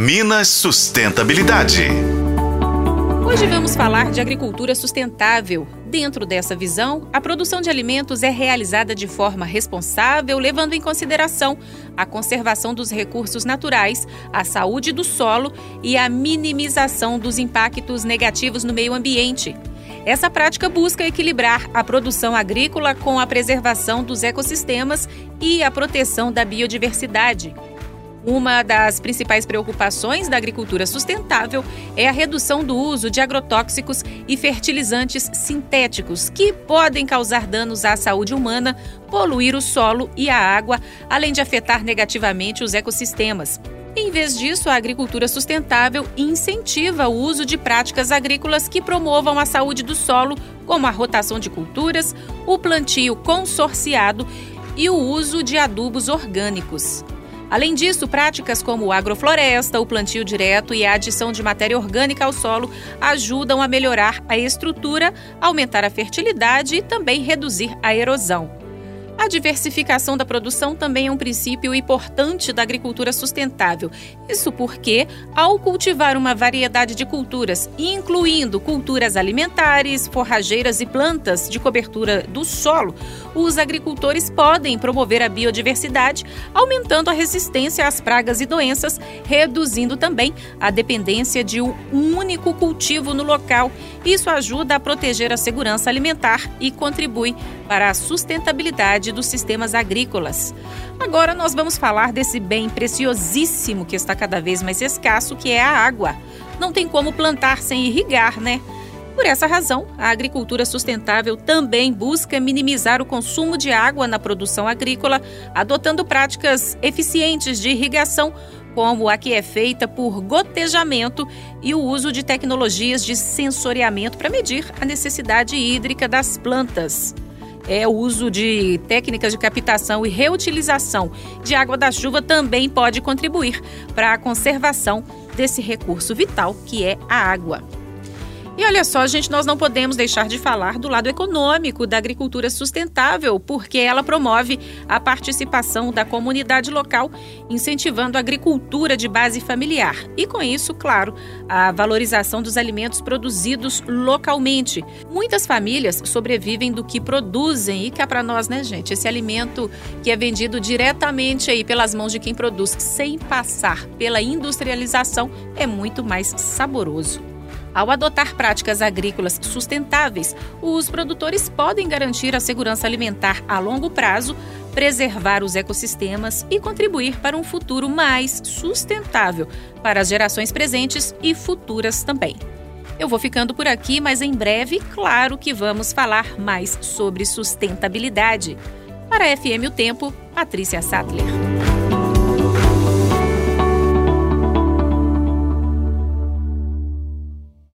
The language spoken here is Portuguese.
Minas Sustentabilidade. Hoje vamos falar de agricultura sustentável. Dentro dessa visão, a produção de alimentos é realizada de forma responsável, levando em consideração a conservação dos recursos naturais, a saúde do solo e a minimização dos impactos negativos no meio ambiente. Essa prática busca equilibrar a produção agrícola com a preservação dos ecossistemas e a proteção da biodiversidade. Uma das principais preocupações da agricultura sustentável é a redução do uso de agrotóxicos e fertilizantes sintéticos, que podem causar danos à saúde humana, poluir o solo e a água, além de afetar negativamente os ecossistemas. Em vez disso, a agricultura sustentável incentiva o uso de práticas agrícolas que promovam a saúde do solo, como a rotação de culturas, o plantio consorciado e o uso de adubos orgânicos. Além disso, práticas como agrofloresta, o plantio direto e a adição de matéria orgânica ao solo ajudam a melhorar a estrutura, aumentar a fertilidade e também reduzir a erosão. A diversificação da produção também é um princípio importante da agricultura sustentável. Isso porque, ao cultivar uma variedade de culturas, incluindo culturas alimentares, forrageiras e plantas de cobertura do solo, os agricultores podem promover a biodiversidade, aumentando a resistência às pragas e doenças, reduzindo também a dependência de um único cultivo no local. Isso ajuda a proteger a segurança alimentar e contribui para a sustentabilidade dos sistemas agrícolas. Agora nós vamos falar desse bem preciosíssimo que está cada vez mais escasso, que é a água. Não tem como plantar sem irrigar, né? Por essa razão, a agricultura sustentável também busca minimizar o consumo de água na produção agrícola, adotando práticas eficientes de irrigação, como a que é feita por gotejamento e o uso de tecnologias de sensoriamento para medir a necessidade hídrica das plantas é, o uso de técnicas de captação e reutilização de água da chuva também pode contribuir para a conservação desse recurso vital que é a água. E olha só, gente, nós não podemos deixar de falar do lado econômico da agricultura sustentável, porque ela promove a participação da comunidade local, incentivando a agricultura de base familiar. E com isso, claro, a valorização dos alimentos produzidos localmente. Muitas famílias sobrevivem do que produzem e cá para nós, né, gente? Esse alimento que é vendido diretamente aí pelas mãos de quem produz, sem passar pela industrialização, é muito mais saboroso. Ao adotar práticas agrícolas sustentáveis, os produtores podem garantir a segurança alimentar a longo prazo, preservar os ecossistemas e contribuir para um futuro mais sustentável para as gerações presentes e futuras também. Eu vou ficando por aqui, mas em breve, claro que vamos falar mais sobre sustentabilidade. Para a FM O Tempo, Patrícia Sattler.